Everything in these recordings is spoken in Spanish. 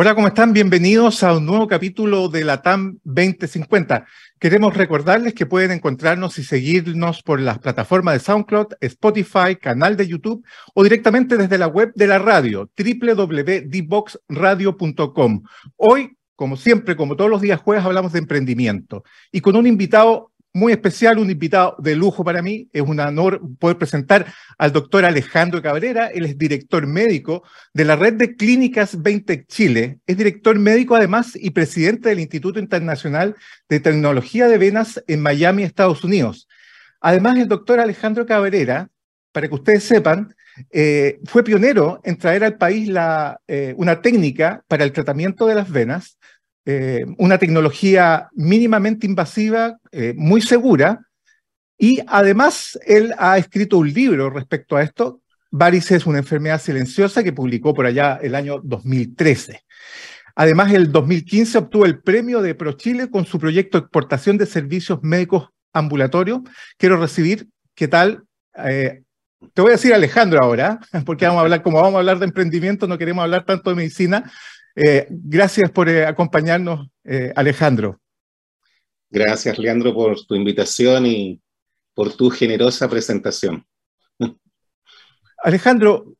Hola, ¿cómo están? Bienvenidos a un nuevo capítulo de la TAM 2050. Queremos recordarles que pueden encontrarnos y seguirnos por las plataformas de SoundCloud, Spotify, canal de YouTube o directamente desde la web de la radio, www.dboxradio.com. Hoy, como siempre, como todos los días jueves, hablamos de emprendimiento y con un invitado muy especial, un invitado de lujo para mí. Es un honor poder presentar al doctor Alejandro Cabrera. Él es director médico de la red de clínicas 20 Chile. Es director médico además y presidente del Instituto Internacional de Tecnología de Venas en Miami, Estados Unidos. Además, el doctor Alejandro Cabrera, para que ustedes sepan, eh, fue pionero en traer al país la, eh, una técnica para el tratamiento de las venas eh, una tecnología mínimamente invasiva, eh, muy segura, y además él ha escrito un libro respecto a esto, Varices, una enfermedad silenciosa, que publicó por allá el año 2013. Además, el 2015 obtuvo el premio de ProChile con su proyecto exportación de servicios médicos ambulatorios. Quiero recibir, ¿qué tal? Eh, te voy a decir Alejandro ahora, porque vamos a hablar, como vamos a hablar de emprendimiento, no queremos hablar tanto de medicina, eh, gracias por eh, acompañarnos, eh, Alejandro. Gracias, Leandro, por tu invitación y por tu generosa presentación. Alejandro,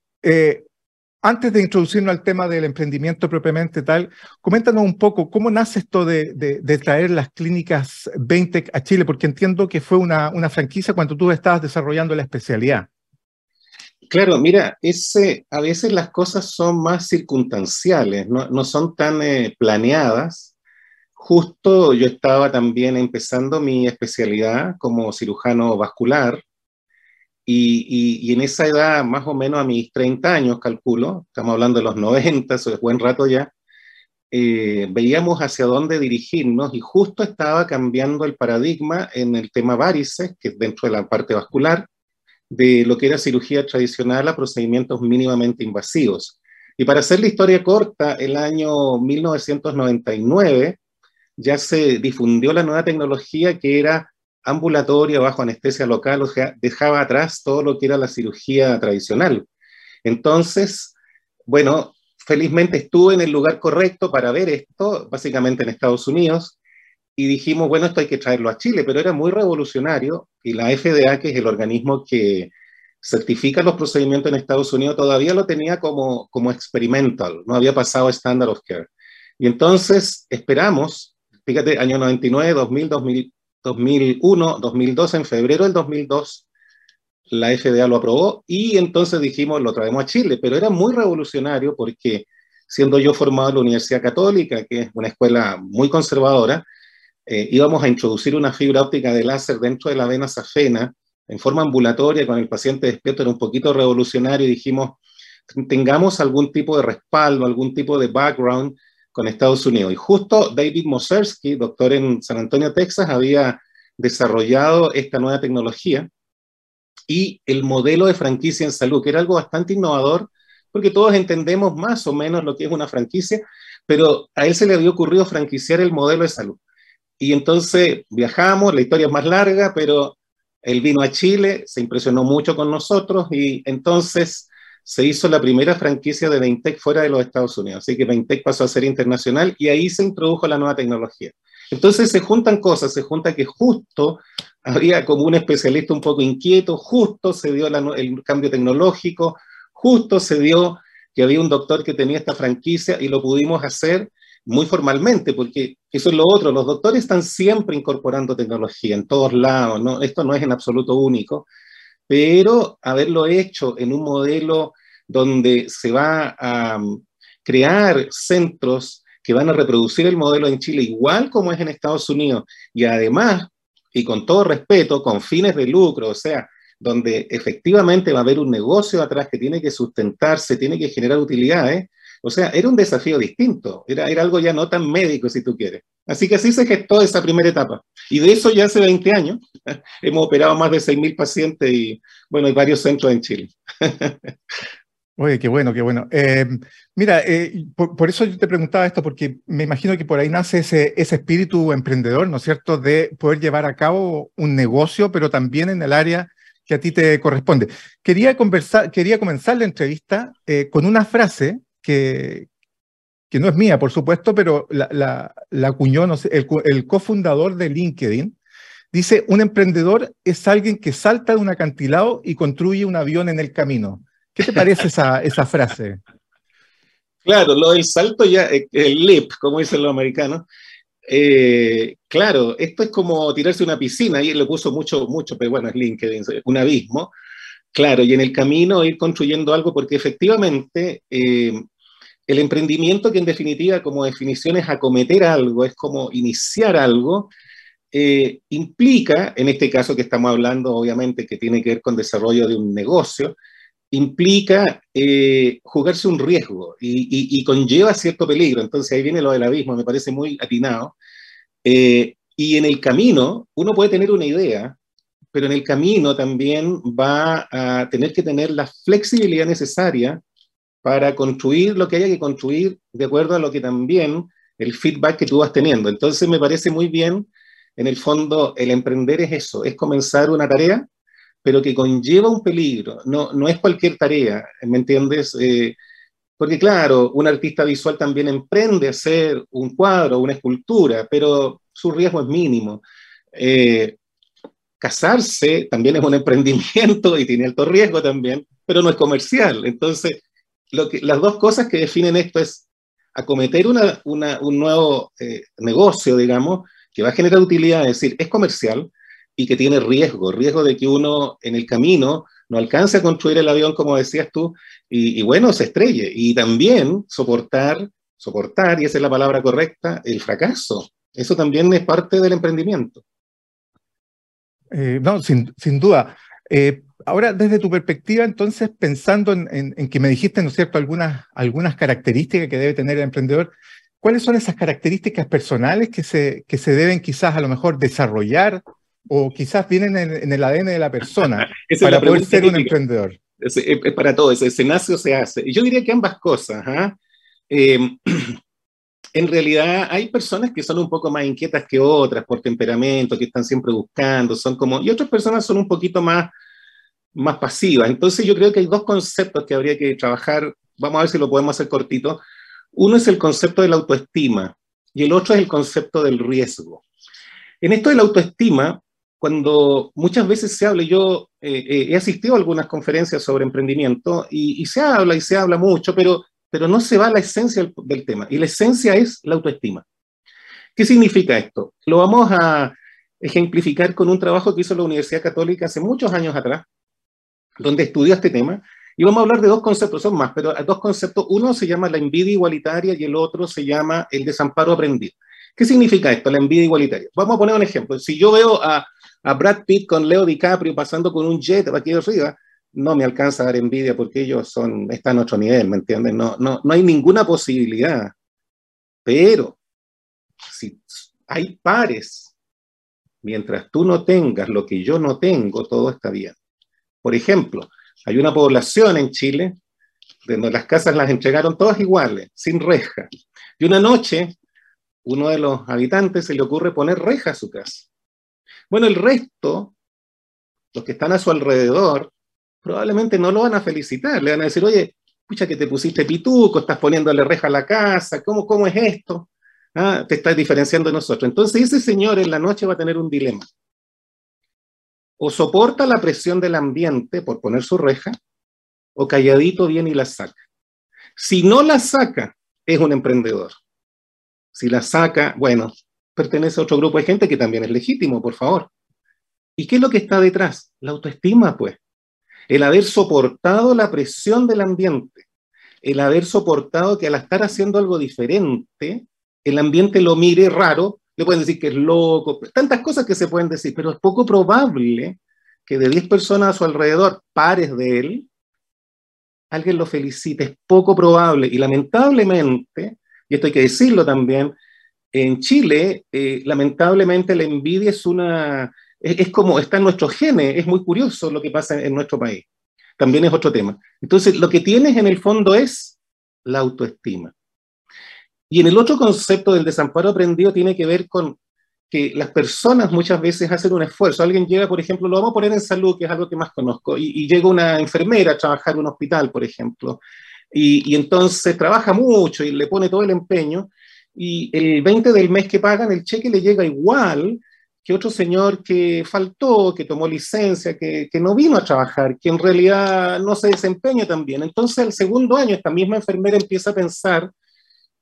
antes de introducirnos al tema del emprendimiento propiamente tal, coméntanos un poco cómo nace esto de, traer las clínicas 20 a Chile, porque entiendo que fue una, una franquicia cuando tú estabas desarrollando la especialidad. Claro, mira, a veces las cosas son más circunstanciales, no, son tan eh, planeadas. Justo yo estaba también empezando mi especialidad como cirujano vascular y, en esa edad, más o menos a mis 30 años, calculo, estamos hablando de los 90, eso es buen rato ya, eh, veíamos hacia dónde dirigirnos y justo estaba cambiando el paradigma en el tema varices, que es dentro de la parte vascular, de lo que era cirugía tradicional a procedimientos mínimamente invasivos. Y para hacer la historia corta, el año 1999 ya se difundió la nueva tecnología que era ambulatoria bajo anestesia local, o sea, dejaba atrás todo lo que era la cirugía tradicional. Entonces, bueno, felizmente estuve en el lugar correcto para ver esto, básicamente en Estados Unidos, y dijimos, bueno, esto hay que traerlo a Chile, pero era muy revolucionario y la FDA, que es el organismo que certifica los procedimientos en Estados Unidos, todavía lo tenía como, como experimental, no había pasado a standard of care. Y entonces esperamos, fíjate, año 99, 2000, 2000 2001, 2002, en febrero del 2002, la FDA lo aprobó y entonces dijimos, lo traemos a Chile, pero era muy revolucionario porque siendo yo formado en la Universidad Católica, que es una escuela muy conservadora, eh, íbamos a introducir una fibra óptica de láser dentro de la vena safena en forma ambulatoria con el paciente despierto, era un poquito revolucionario y dijimos, tengamos algún tipo de respaldo, algún tipo de background con Estados Unidos. Y justo David Mosersky, doctor en San Antonio, Texas, había desarrollado esta nueva tecnología y el modelo de franquicia en salud, que era algo bastante innovador, porque todos entendemos más o menos lo que es una franquicia, pero a él se le había ocurrido franquiciar el modelo de salud. Y entonces viajamos, la historia es más larga, pero él vino a Chile, se impresionó mucho con nosotros y entonces se hizo la primera franquicia de Veintec fuera de los Estados Unidos. Así que Veintec pasó a ser internacional y ahí se introdujo la nueva tecnología. Entonces se juntan cosas, se junta que justo había como un especialista un poco inquieto, justo se dio el cambio tecnológico, justo se dio que había un doctor que tenía esta franquicia y lo pudimos hacer muy formalmente, porque eso es lo otro, los doctores están siempre incorporando tecnología en todos lados, ¿no? esto no es en absoluto único, pero haberlo hecho en un modelo donde se va a um, crear centros que van a reproducir el modelo en Chile igual como es en Estados Unidos, y además, y con todo respeto, con fines de lucro, o sea, donde efectivamente va a haber un negocio atrás que tiene que sustentarse, tiene que generar utilidades, o sea, era un desafío distinto, era, era algo ya no tan médico, si tú quieres. Así que así se gestó esa primera etapa. Y de eso ya hace 20 años hemos operado más de 6.000 pacientes y, bueno, hay varios centros en Chile. Oye, qué bueno, qué bueno. Eh, mira, eh, por, eso yo te preguntaba esto, porque me imagino que por ahí nace ese, ese espíritu emprendedor, ¿no es cierto?, de poder llevar a cabo un negocio, pero también en el área que a ti te corresponde. Quería, conversar, quería comenzar la entrevista eh, con una frase que, no es mía, por supuesto, pero la, la, el, cofundador de LinkedIn. Dice, un emprendedor es alguien que salta de un acantilado y construye un avión en el camino. ¿Qué te parece esa, esa frase? Claro, lo del salto ya, eh, el leap, como dicen los americanos, eh, claro, esto es como tirarse una piscina, y lo puso mucho, mucho, pero bueno, es LinkedIn, un abismo. Claro, y en el camino ir construyendo algo, porque efectivamente eh, el emprendimiento, que en definitiva como definición es acometer algo, es como iniciar algo, eh, implica, en este caso que estamos hablando, obviamente, que tiene que ver con desarrollo de un negocio, implica eh, jugarse un riesgo y, conlleva cierto peligro. Entonces ahí viene lo del abismo, me parece muy atinado. Eh, y en el camino uno puede tener una idea, pero en el camino también va a tener que tener la flexibilidad necesaria para construir lo que haya que construir de acuerdo a lo que también el feedback que tú vas teniendo. Entonces me parece muy bien, en el fondo, el emprender es eso, es comenzar una tarea, pero que conlleva un peligro, no, no es cualquier tarea, ¿me entiendes? Eh, porque claro, un artista visual también emprende hacer un cuadro, una escultura, pero su riesgo es mínimo. Eh, casarse también es un emprendimiento y tiene alto riesgo también, pero no es comercial. Entonces, las dos cosas que definen esto es acometer un nuevo eh, negocio, digamos, que va a generar utilidad, es decir, es comercial y que tiene riesgo, riesgo de que uno en el camino no alcance a construir el avión, como decías tú, y, bueno, se estrelle. Y también soportar, soportar, y esa es la palabra correcta, el fracaso. Eso también es parte del emprendimiento. Eh, no, sin duda. Eh, ahora, desde tu perspectiva, entonces, pensando en, que me dijiste, ¿no es cierto?, algunas, algunas características que debe tener el emprendedor, ¿cuáles son esas características personales que se, que se deben quizás a lo mejor desarrollar o quizás vienen en, el ADN de la persona para poder ser un emprendedor? Es, para todo, eso, se nace o se hace. Yo diría que ambas cosas. ¿ah? Eh, en realidad hay personas que son un poco más inquietas que otras por temperamento, que están siempre buscando, son como, y otras personas son un poquito más, más pasivas. Entonces yo creo que hay dos conceptos que habría que trabajar, vamos a ver si lo podemos hacer cortito. Uno es el concepto de la autoestima y el otro es el concepto del riesgo. En esto de la autoestima, cuando muchas veces se habla, yo eh, eh, he asistido a algunas conferencias sobre emprendimiento y, y se habla y se habla mucho, pero pero no se va a la esencia del, tema. Y la esencia es la autoestima. ¿Qué significa esto? Lo vamos a ejemplificar con un trabajo que hizo la Universidad Católica hace muchos años atrás, donde estudió este tema. Y vamos a hablar de dos conceptos, son más, pero dos conceptos. Uno se llama la envidia igualitaria y el otro se llama el desamparo aprendido. ¿Qué significa esto, la envidia igualitaria? Vamos a poner un ejemplo. Si yo veo a, a Brad Pitt con Leo DiCaprio pasando con un jet aquí arriba, no me alcanza a dar envidia porque ellos son, están a otro nivel, ¿me entienden? No, no, no hay ninguna posibilidad. Pero si hay pares, mientras tú no tengas lo que yo no tengo, todo está bien. Por ejemplo, hay una población en Chile donde las casas las entregaron todas iguales, sin reja. Y una noche, uno de los habitantes se le ocurre poner reja a su casa. Bueno, el resto, los que están a su alrededor, probablemente no lo van a felicitar, le van a decir, oye, escucha que te pusiste pituco, estás poniéndole reja a la casa, ¿cómo, cómo es esto? Ah, te estás diferenciando de nosotros. Entonces ese señor en la noche va a tener un dilema. O soporta la presión del ambiente por poner su reja, o calladito viene y la saca. Si no la saca, es un emprendedor. Si la saca, bueno, pertenece a otro grupo de gente que también es legítimo, por favor. ¿Y qué es lo que está detrás? La autoestima, pues el haber soportado la presión del ambiente, el haber soportado que al estar haciendo algo diferente, el ambiente lo mire raro, le pueden decir que es loco, tantas cosas que se pueden decir, pero es poco probable que de 10 personas a su alrededor, pares de él, alguien lo felicite, es poco probable. Y lamentablemente, y esto hay que decirlo también, en Chile, eh, lamentablemente la envidia es una, es, como está en nuestros genes, es muy curioso lo que pasa en nuestro país. También es otro tema. Entonces, lo que tienes en el fondo es la autoestima. Y en el otro concepto del desamparo aprendido tiene que ver con que las personas muchas veces hacen un esfuerzo. Alguien llega, por ejemplo, lo vamos a poner en salud, que es algo que más conozco, y, y llega una enfermera a trabajar en un hospital, por ejemplo, y, entonces trabaja mucho y le pone todo el empeño, y el 20 del mes que pagan, el cheque le llega igual que otro señor que faltó, que tomó licencia, que, que, no vino a trabajar, que en realidad no se desempeña tan bien. Entonces, el segundo año, esta misma enfermera empieza a pensar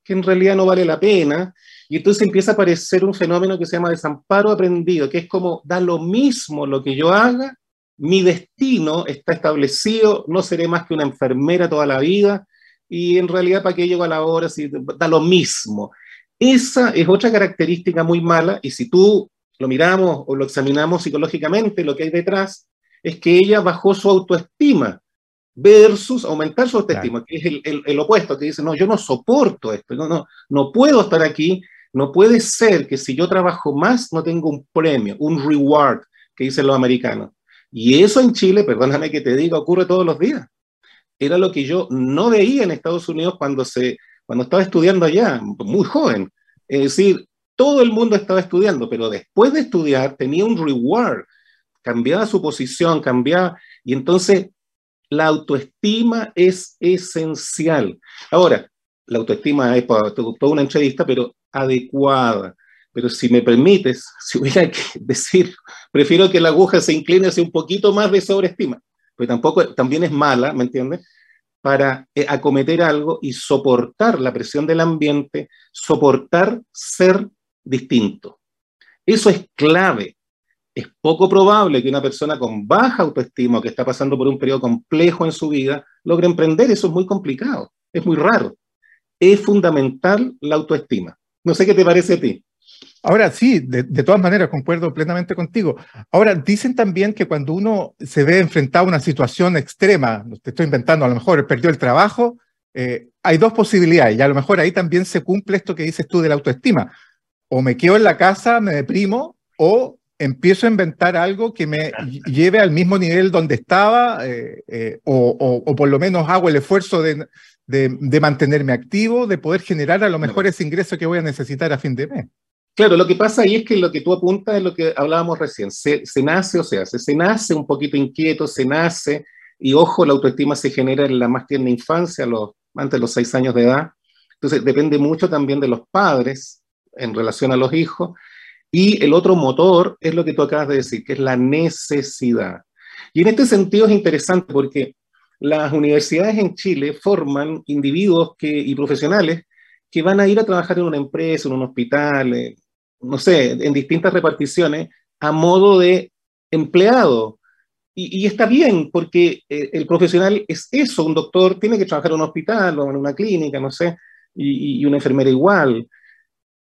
que en realidad no vale la pena, y entonces empieza a aparecer un fenómeno que se llama desamparo aprendido, que es como da lo mismo lo que yo haga, mi destino está establecido, no seré más que una enfermera toda la vida, y en realidad para qué llego a la hora si da lo mismo. Esa es otra característica muy mala, y si tú lo miramos o lo examinamos psicológicamente, lo que hay detrás es que ella bajó su autoestima versus aumentar su autoestima, que es el, el, opuesto, que dice, no, yo no soporto esto, no, no, no puedo estar aquí, no puede ser que si yo trabajo más no tengo un premio, un reward, que dicen los americanos. Y eso en Chile, perdóname que te diga, ocurre todos los días. Era lo que yo no veía en Estados Unidos cuando, se, cuando estaba estudiando allá, muy joven. Es decir, todo el mundo estaba estudiando, pero después de estudiar tenía un reward, cambiaba su posición, cambiaba, y entonces la autoestima es esencial. Ahora, la autoestima es para toda una entrevista, pero adecuada. Pero si me permites, si hubiera que decir, prefiero que la aguja se incline hacia un poquito más de sobreestima, pero tampoco, también es mala, ¿me entiendes? Para eh, acometer algo y soportar la presión del ambiente, soportar ser distinto. Eso es clave. Es poco probable que una persona con baja autoestima que está pasando por un periodo complejo en su vida logre emprender. Eso es muy complicado, es muy raro. Es fundamental la autoestima. No sé qué te parece a ti. Ahora sí, de, todas maneras, concuerdo plenamente contigo. Ahora, dicen también que cuando uno se ve enfrentado a una situación extrema, te estoy inventando, a lo mejor perdió el trabajo, eh, hay dos posibilidades y a lo mejor ahí también se cumple esto que dices tú de la autoestima o me quedo en la casa, me deprimo, o empiezo a inventar algo que me lleve al mismo nivel donde estaba, eh, eh, o, por lo menos hago el esfuerzo de, mantenerme activo, de poder generar a lo mejor ese ingreso que voy a necesitar a fin de mes. Claro, lo que pasa ahí es que lo que tú apuntas es lo que hablábamos recién, se, nace o se hace, se nace un poquito inquieto, se nace, y ojo, la autoestima se genera en la más tierna infancia, los, antes de los seis años de edad, entonces depende mucho también de los padres, en relación a los hijos. Y el otro motor es lo que tú acabas de decir, que es la necesidad. Y en este sentido es interesante porque las universidades en Chile forman individuos que, y profesionales que van a ir a trabajar en una empresa, en un hospital, no sé, en distintas reparticiones, a modo de empleado. Y, está bien, porque eh, el profesional es eso, un doctor tiene que trabajar en un hospital o en una clínica, no sé, y, y una enfermera igual.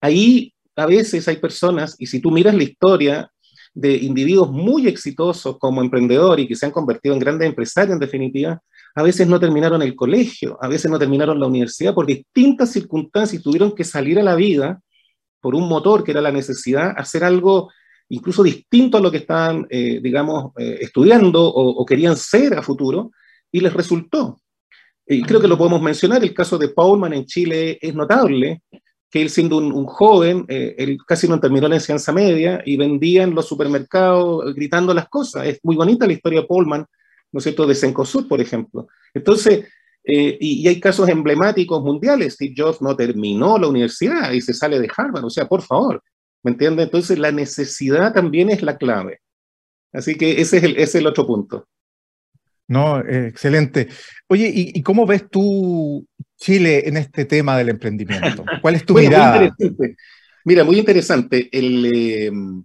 Ahí a veces hay personas, y si tú miras la historia de individuos muy exitosos como emprendedores y que se han convertido en grandes empresarios en definitiva, a veces no terminaron el colegio, a veces no terminaron la universidad por distintas circunstancias y tuvieron que salir a la vida por un motor que era la necesidad, hacer algo incluso distinto a lo que estaban, eh, digamos, eh, estudiando o, o, querían ser a futuro, y les resultó. Y creo que lo podemos mencionar, el caso de Paulman en Chile es notable, que él siendo un, joven, eh, él casi no terminó la enseñanza media y vendía en los supermercados gritando las cosas. Es muy bonita la historia de Pullman, ¿no es cierto?, de Cencosud, por ejemplo. Entonces, eh, y, hay casos emblemáticos mundiales. Steve Jobs no terminó la universidad y se sale de Harvard. O sea, por favor, ¿me entiendes? Entonces, la necesidad también es la clave. Así que ese es el otro punto. No, excelente. Oye, ¿y, cómo ves tú Chile en este tema del emprendimiento? ¿Cuál es tu mirada? Mira, muy interesante. Em,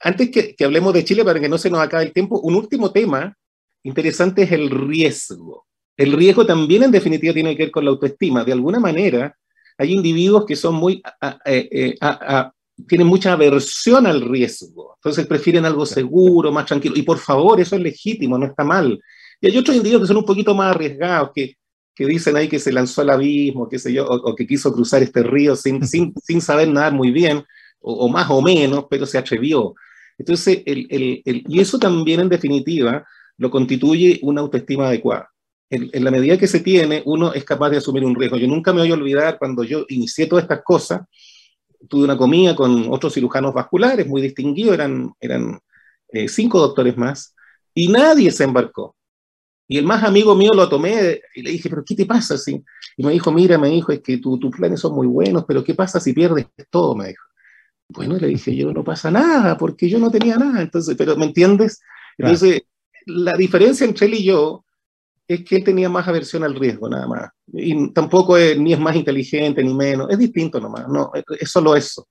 antes que, que, hablemos de Chile, para que no se nos acabe el tiempo, un último tema interesante es el riesgo. El riesgo también, en definitiva, tiene que ver con la autoestima. De alguna manera, hay individuos que son muy eh, a, tienen mucha aversión al riesgo, entonces prefieren algo seguro, más tranquilo. Y por favor, eso es legítimo, no está mal. Y hay otros individuos que son un poquito más arriesgados, que, que dicen ahí que se lanzó al abismo, qué sé yo, o, que quiso cruzar este río sin, sin, sin saber nadar muy bien, o, más o menos, pero se atrevió. Entonces, el, el, el, y eso también en definitiva lo constituye una autoestima adecuada. En, en, la medida que se tiene, uno es capaz de asumir un riesgo. Yo nunca me voy a olvidar cuando yo inicié todas estas cosas, tuve una comida con otros cirujanos vasculares muy distinguidos, eran, eran eh, cinco doctores más, y nadie se embarcó. Y el más amigo mío lo tomé y le dije, pero ¿qué te pasa? Así? Y me dijo, mira, me dijo, es que tus planes son muy buenos, pero ¿qué pasa si pierdes todo? Me dijo. Bueno, le dije, yo no pasa nada, porque yo no tenía nada. Entonces, pero ¿me entiendes? Entonces, la diferencia entre él y yo es que él tenía más aversión al riesgo, nada más. Y tampoco es, ni es más inteligente ni menos, es distinto nomás, no, es solo eso.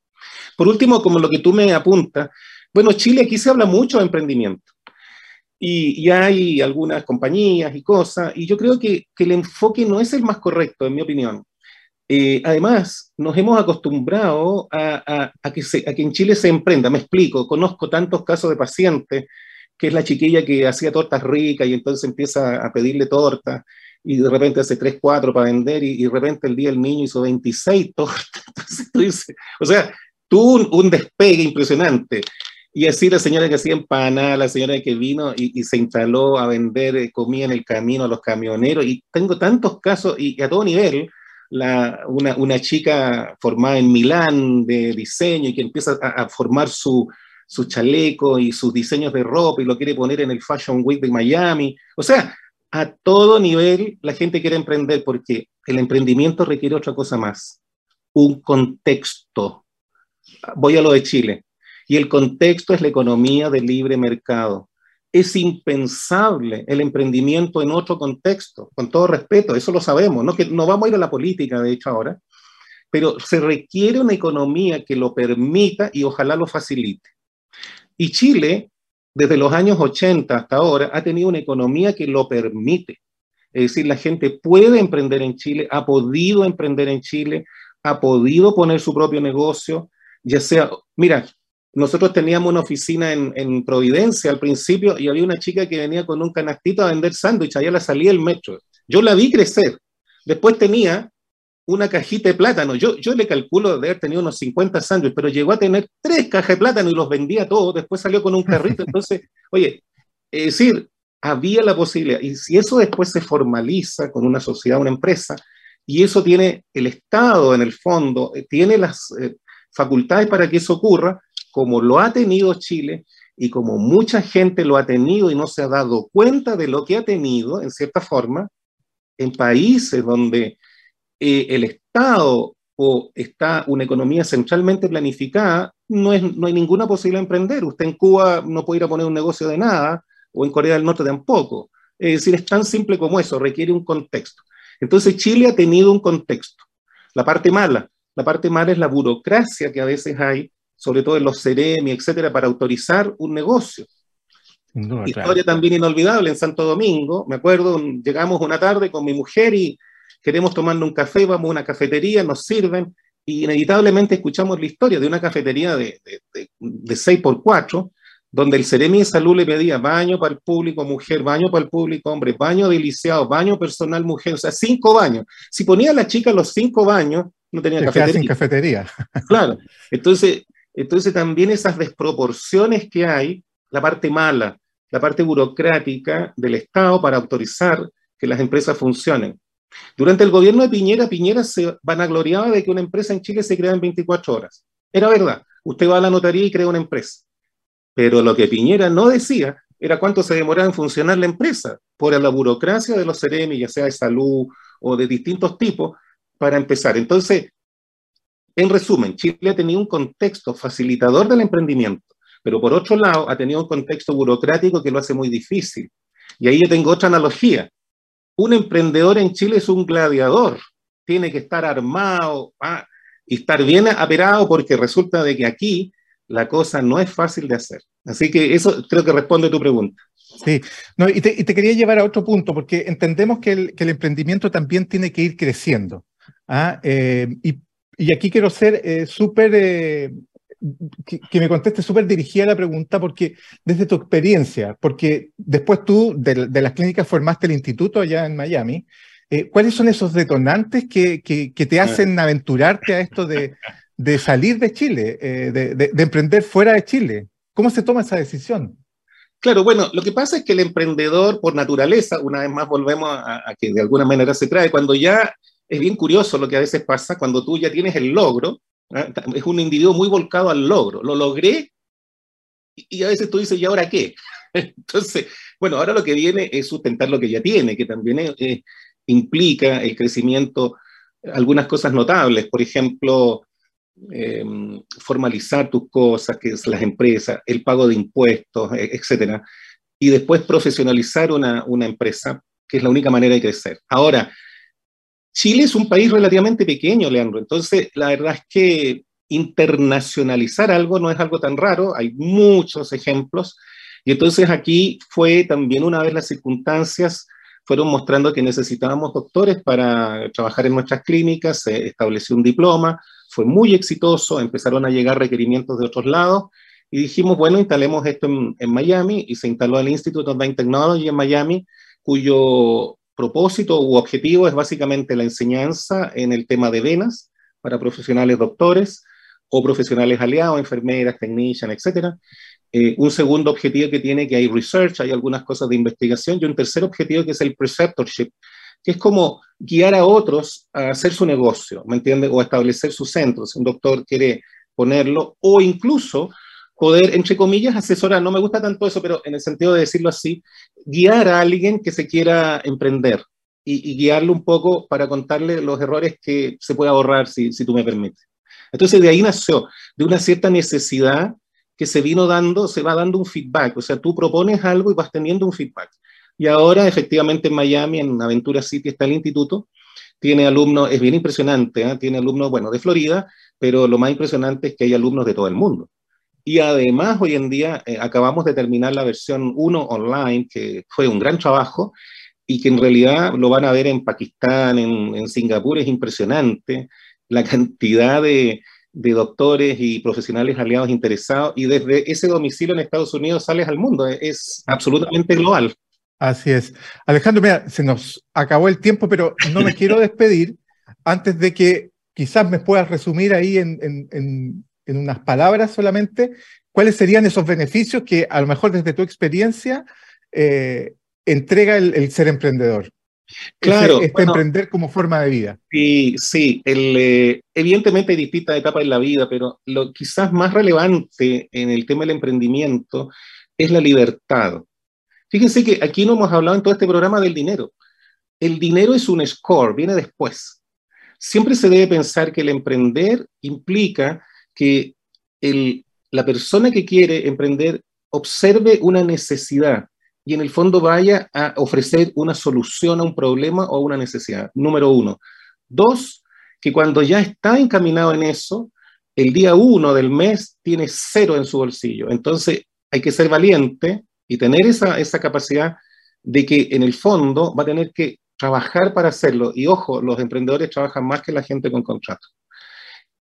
Por último, como lo que tú me apuntas, bueno, Chile aquí se habla mucho de emprendimiento. Y, hay algunas compañías y cosas, y yo creo que, el enfoque no es el más correcto, en mi opinión. Eh, además, nos hemos acostumbrado a, que a que en Chile se emprenda. Me explico, conozco tantos casos de pacientes que es la chiquilla que hacía tortas ricas y entonces empieza a pedirle tortas y de repente hace 3, 4 para vender y, de repente el día el niño hizo 26 tortas. Entonces, o sea, tuvo un, despegue impresionante. Y así la señora que hacía empanada, la señora que vino y, se instaló a vender eh, comida en el camino a los camioneros. Y tengo tantos casos y, a todo nivel. Una, una, chica formada en Milán de diseño y que empieza a, a formar su, su chaleco y sus diseños de ropa y lo quiere poner en el Fashion Week de Miami. O sea, a todo nivel la gente quiere emprender porque el emprendimiento requiere otra cosa más, un contexto. Voy a lo de Chile. Y el contexto es la economía de libre mercado. Es impensable el emprendimiento en otro contexto, con todo respeto, eso lo sabemos, no, que no vamos a ir a la política, de hecho, ahora, pero se requiere una economía que lo permita y ojalá lo facilite. Y Chile, desde los años 80 hasta ahora, ha tenido una economía que lo permite. Es decir, la gente puede emprender en Chile, ha podido emprender en Chile, ha podido poner su propio negocio, ya sea, mira, nosotros teníamos una oficina en, Providencia al principio y había una chica que venía con un canastito a vender sándwich, allá la salía el metro. Yo la vi crecer. Después tenía una cajita de plátano. Yo, yo le calculo de haber tenido unos 50 sándwiches, pero llegó a tener tres cajas de plátano y los vendía todos. Después salió con un carrito. Entonces, oye, es decir, había la posibilidad. Y si eso después se formaliza con una sociedad, una empresa, y eso tiene el Estado en el fondo, eh, tiene las eh, facultades para que eso ocurra, como lo ha tenido Chile y como mucha gente lo ha tenido y no se ha dado cuenta de lo que ha tenido, en cierta forma, en países donde eh, el Estado o está una economía centralmente planificada, no, es, no hay ninguna posibilidad de emprender. Usted en Cuba no puede ir a poner un negocio de nada, o en Corea del Norte tampoco. Es decir, es tan simple como eso, requiere un contexto. Entonces Chile ha tenido un contexto. La parte mala, la parte mala es la burocracia que a veces hay, sobre todo en los CEREMI, etcétera, para autorizar un negocio. Historia también inolvidable en Santo Domingo. Me acuerdo, llegamos una tarde con mi mujer y queremos tomarnos un café, vamos a una cafetería, nos sirven, y inevitablemente escuchamos la historia de una cafetería de, de, de, 6 por 4 donde el Ceremi de Salud le pedía baño para el público mujer, baño para el público hombre, baño de lisiado, baño personal mujer, o sea, cinco baños. Si ponía a la chica los cinco baños, no tenía cafetería. Sin cafetería. Claro. Entonces, entonces también esas desproporciones que hay, la parte mala, la parte burocrática del Estado para autorizar que las empresas funcionen. Durante el gobierno de Piñera, Piñera se vanagloriaba de que una empresa en Chile se crea en 24 horas. Era verdad. Usted va a la notaría y crea una empresa. Pero lo que Piñera no decía era cuánto se demoraba en funcionar la empresa por la burocracia de los CEREMI, ya sea de salud o de distintos tipos, para empezar. Entonces, en resumen, Chile ha tenido un contexto facilitador del emprendimiento, pero por otro lado ha tenido un contexto burocrático que lo hace muy difícil. Y ahí yo tengo otra analogía un emprendedor en Chile es un gladiador, tiene que estar armado ah, y estar bien aperado porque resulta de que aquí la cosa no es fácil de hacer. Así que eso creo que responde a tu pregunta. Sí, no, y, te, quería llevar a otro punto, porque entendemos que el, emprendimiento también tiene que ir creciendo. ¿ah? Eh, y, aquí quiero ser eh, súper eh, que, me conteste súper dirigida la pregunta, porque desde tu experiencia, porque después tú de, las clínicas formaste el instituto allá en Miami, eh, ¿cuáles son esos detonantes que, que, te hacen aventurarte a esto de, de salir de Chile, eh, de, de, emprender fuera de Chile? ¿Cómo se toma esa decisión? Claro, bueno, lo que pasa es que el emprendedor, por naturaleza, una vez más volvemos a, a que de alguna manera se trae, cuando ya es bien curioso lo que a veces pasa, cuando tú ya tienes el logro, ¿ah? Es un individuo muy volcado al logro. Lo logré y a veces tú dices, ¿y ahora qué? Entonces, bueno, ahora lo que viene es sustentar lo que ya tiene, que también implica el crecimiento, algunas cosas notables, por ejemplo, em, formalizar tus cosas, que es las empresas, el pago de impuestos, e, etcétera, y después profesionalizar una, una empresa, que es la única manera de crecer. Ahora, Chile es un país relativamente pequeño, Leandro, entonces la verdad es que internacionalizar algo no es algo tan raro, hay muchos ejemplos, y entonces aquí fue también una vez las circunstancias fueron mostrando que necesitábamos doctores para trabajar en nuestras clínicas, se estableció un diploma, fue muy exitoso, empezaron a llegar requerimientos de otros lados y dijimos, bueno, instalemos esto en, Miami y se instaló el Institute of Technology en Miami, cuyo propósito u objetivo es básicamente la enseñanza en el tema de venas para profesionales doctores o profesionales aliados, enfermeras, technicians, etcétera. Eh, un segundo objetivo que tiene que hay research, hay algunas cosas de investigación, y un tercer objetivo que es el preceptorship, que es como guiar a otros a hacer su negocio, ¿me entiendes? O establecer su centro, si un doctor quiere ponerlo, o incluso poder, entre comillas, asesorar, no me gusta tanto eso, pero en el sentido de decirlo así, guiar a alguien que se quiera emprender y, y guiarlo un poco para contarle los errores que se puede ahorrar, si, tú me permites. Entonces de ahí nació, de una cierta necesidad que se vino dando, se va dando un feedback, o sea, tú propones algo y vas teniendo un feedback. Y ahora, efectivamente, en Miami, en Aventura City, está el instituto, tiene alumnos, es bien impresionante, ¿eh? tiene alumnos, bueno, de Florida, pero lo más impresionante es que hay alumnos de todo el mundo. Y además, hoy en día, eh, acabamos de terminar la versión 1 online, que fue un gran trabajo, y que en realidad lo van a ver en Pakistán, en, en Singapur, es impresionante la cantidad de, de doctores y profesionales aliados interesados y desde ese domicilio en Estados Unidos sales al mundo, es absolutamente global. Así es. Alejandro, mira, se nos acabó el tiempo, pero no me quiero despedir antes de que quizás me puedas resumir ahí en, en, en, unas palabras solamente cuáles serían esos beneficios que a lo mejor desde tu experiencia eh, entrega el, el ser emprendedor. Claro. Este, emprender como forma de vida. Sí, sí. El, eh, evidentemente hay distintas etapas en la vida, pero lo quizás más relevante en el tema del emprendimiento es la libertad. Fíjense que aquí no hemos hablado en todo este programa del dinero. El dinero es un score, viene después. Siempre se debe pensar que el emprender implica que el, la persona que quiere emprender observe una necesidad y en el fondo vaya a ofrecer una solución a un problema o a una necesidad. Número uno. Dos, que cuando ya está encaminado en eso, el día uno del mes tiene cero en su bolsillo. Entonces hay que ser valiente y tener esa, esa capacidad de que en el fondo va a tener que trabajar para hacerlo. Y ojo, los emprendedores trabajan más que la gente con contrato.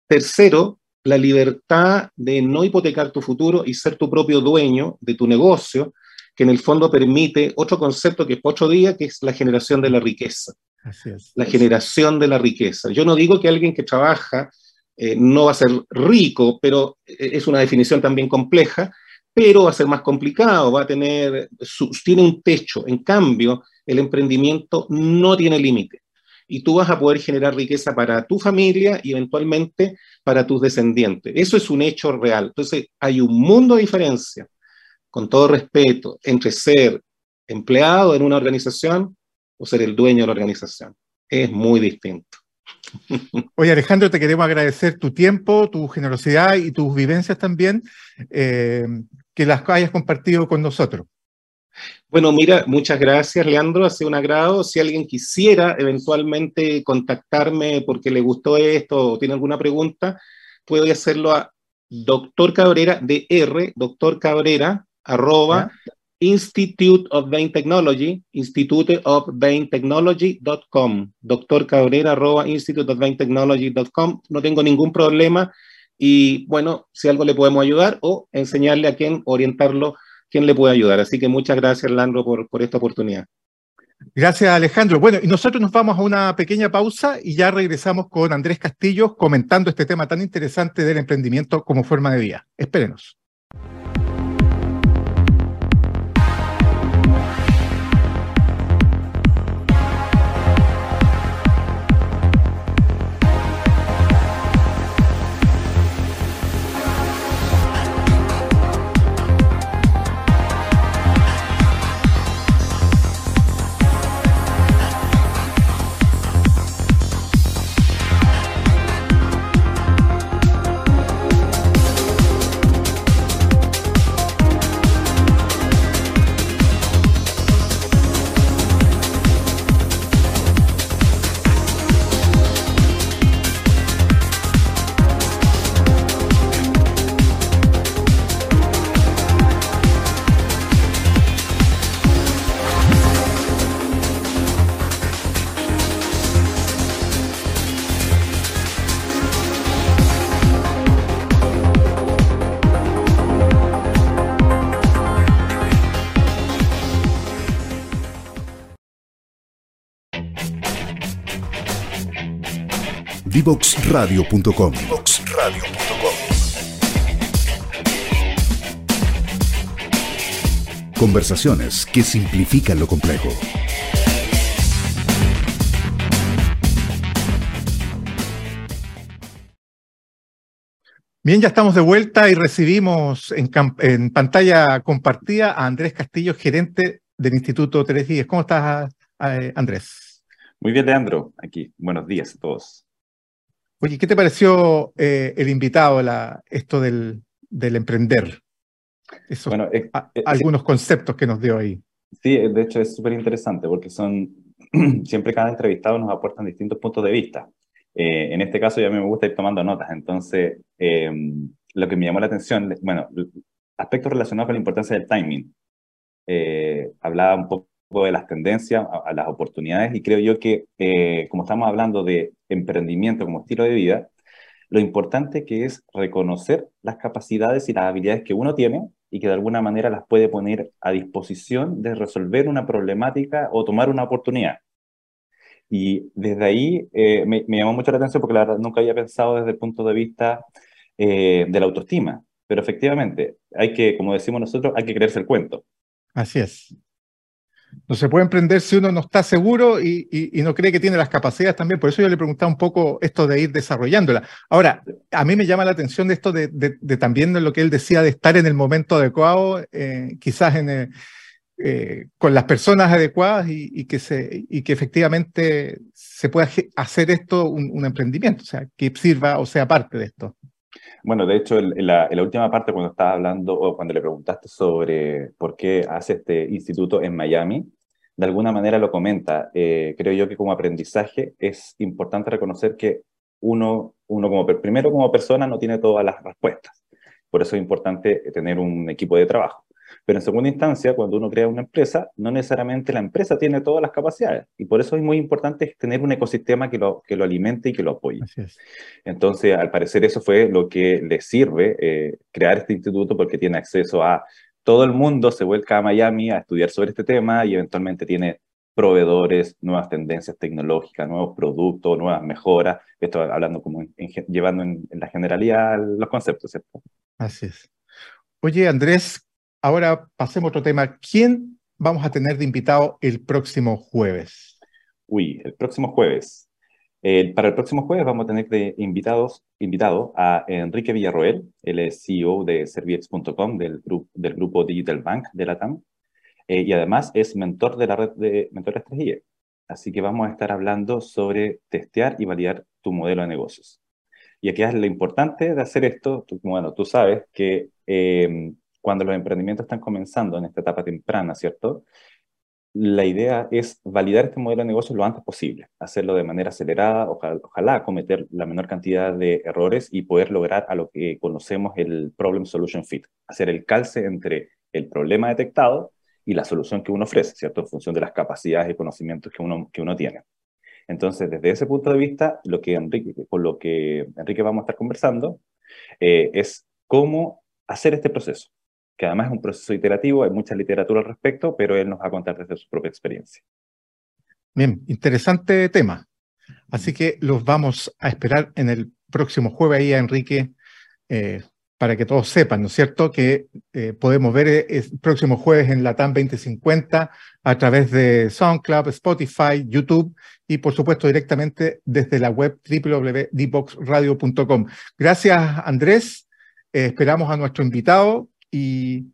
Tercero, la libertad de no hipotecar tu futuro y ser tu propio dueño de tu negocio que en el fondo permite otro concepto que es otro día, que es la generación de la riqueza. Así es. La generación de la riqueza. Yo no digo que alguien que trabaja eh, no va a ser rico, pero eh, es una definición también compleja, pero va a ser más complicado, va a tener, su, tiene un techo. En cambio, el emprendimiento no tiene límite. Y tú vas a poder generar riqueza para tu familia y eventualmente para tus descendientes. Eso es un hecho real. Entonces, hay un mundo de diferencia con todo respeto, entre ser empleado en una organización o ser el dueño de la organización. Es muy distinto. Oye, Alejandro, te queremos agradecer tu tiempo, tu generosidad y tus vivencias también, eh, que las hayas compartido con nosotros. Bueno, mira, muchas gracias, Leandro, ha sido un agrado. Si alguien quisiera eventualmente contactarme porque le gustó esto o tiene alguna pregunta, puede hacerlo a doctor Cabrera, DR, doctor Cabrera, arroba Institute of Vein Technology, Institute of Vein Technology.com, doctor Cabrera, arroba Institute of Vein Technology.com. No tengo ningún problema y bueno, si algo le podemos ayudar o enseñarle a quién, orientarlo, quién le puede ayudar. Así que muchas gracias, Landro, por, por esta oportunidad. Gracias, Alejandro. Bueno, y nosotros nos vamos a una pequeña pausa y ya regresamos con Andrés Castillo comentando este tema tan interesante del emprendimiento como forma de vida. Espérenos. Divoxradio.com. Conversaciones que simplifican lo complejo. Bien, ya estamos de vuelta y recibimos en, pantalla compartida a Andrés Castillo, gerente del Instituto Tres ¿Cómo estás, eh, Andrés? Muy bien, Leandro. Aquí. Buenos días a todos. Oye, ¿qué te pareció eh, el invitado, esto del, emprender? Esos, bueno, eh, algunos conceptos que nos dio ahí. Sí, de hecho es súper interesante porque son, siempre cada entrevistado nos aporta distintos puntos de vista. Eh, en este caso, ya me gusta ir tomando notas. Entonces, eh, lo que me llamó la atención, bueno, aspectos relacionados con la importancia del timing. Eh, hablaba un poco de las tendencias, a, las oportunidades, y creo yo que, como estamos hablando de emprendimiento como estilo de vida, lo importante que es reconocer las capacidades y las habilidades que uno tiene y que de alguna manera las puede poner a disposición de resolver una problemática o tomar una oportunidad. Y desde ahí eh, me, llamó mucho la atención porque la verdad nunca había pensado desde el punto de vista eh, de la autoestima. Pero efectivamente, hay que, como decimos nosotros, hay que creerse el cuento. Así es. No se puede emprender si uno no está seguro y, no cree que tiene las capacidades también. Por eso yo le preguntaba un poco esto de ir desarrollándola. Ahora, a mí me llama la atención de esto de, también lo que él decía de estar en el momento adecuado, eh, quizás eh, con las personas adecuadas y, que se, y que efectivamente se pueda hacer esto un, emprendimiento, o sea, que sirva o sea parte de esto. Bueno, de hecho, en la, última parte, cuando estaba hablando o cuando le preguntaste sobre por qué hace este instituto en Miami, de alguna manera lo comenta. Eh, creo yo que como aprendizaje es importante reconocer que uno, uno como, primero como persona no tiene todas las respuestas. Por eso es importante tener un equipo de trabajo. Pero en segunda instancia, cuando uno crea una empresa, no necesariamente la empresa tiene todas las capacidades. Y por eso es muy importante tener un ecosistema que lo, que lo alimente y que lo apoye. Entonces, al parecer eso fue lo que le sirve eh, crear este instituto porque tiene acceso a todo el mundo, se vuelca a Miami a estudiar sobre este tema y eventualmente tiene proveedores, nuevas tendencias tecnológicas, nuevos productos, nuevas mejoras. Esto hablando como llevando en, en, la generalidad los conceptos, ¿cierto? Así es. Oye, Andrés, ahora pasemos a otro tema. ¿Quién vamos a tener de invitado el próximo jueves? Uy, el próximo jueves. para el próximo jueves vamos a tener de invitados, invitado a Enrique Villarroel, es CEO de Serviex.com, del, grupo Digital Bank de la TAM, eh, y además es mentor de la red de Mentores 3 Así que vamos a estar hablando sobre testear y validar tu modelo de negocios. Y aquí es lo importante de hacer esto, bueno, tú sabes que eh, cuando los emprendimientos están comenzando en esta etapa temprana, ¿cierto? La idea es validar este modelo de negocio lo antes posible, hacerlo de manera acelerada, ojalá, cometer la menor cantidad de errores y poder lograr a lo que conocemos el Problem Solution Fit, hacer el calce entre el problema detectado y la solución que uno ofrece, ¿cierto? En función de las capacidades y conocimientos que uno, que uno tiene. Entonces, desde ese punto de vista, lo que Enrique, con lo que Enrique vamos a estar conversando eh, es cómo hacer este proceso, que además es un proceso iterativo, hay mucha literatura al respecto, pero él nos va a contar desde su propia experiencia. Bien, interesante tema. Así que los vamos a esperar en el próximo jueves ahí a Enrique, eh, para que todos sepan, ¿no es cierto?, que eh, podemos ver eh, el próximo jueves en la TAM 2050 a través de SoundCloud, Spotify, YouTube y por supuesto directamente desde la web www.dboxradio.com. Gracias, Andrés. esperamos a nuestro invitado y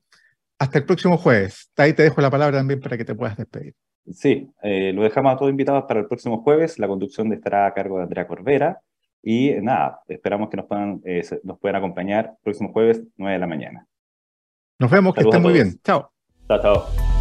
hasta el próximo jueves. Ahí te dejo la palabra también para que te puedas despedir. Sí, eh, lo dejamos a todos invitados para el próximo jueves. La conducción estará a cargo de Andrea Corvera. Y nada, esperamos que nos puedan, eh, nos puedan acompañar el próximo jueves, 9 de la mañana. Nos vemos, que estén muy bien. Chao. Chao, chao.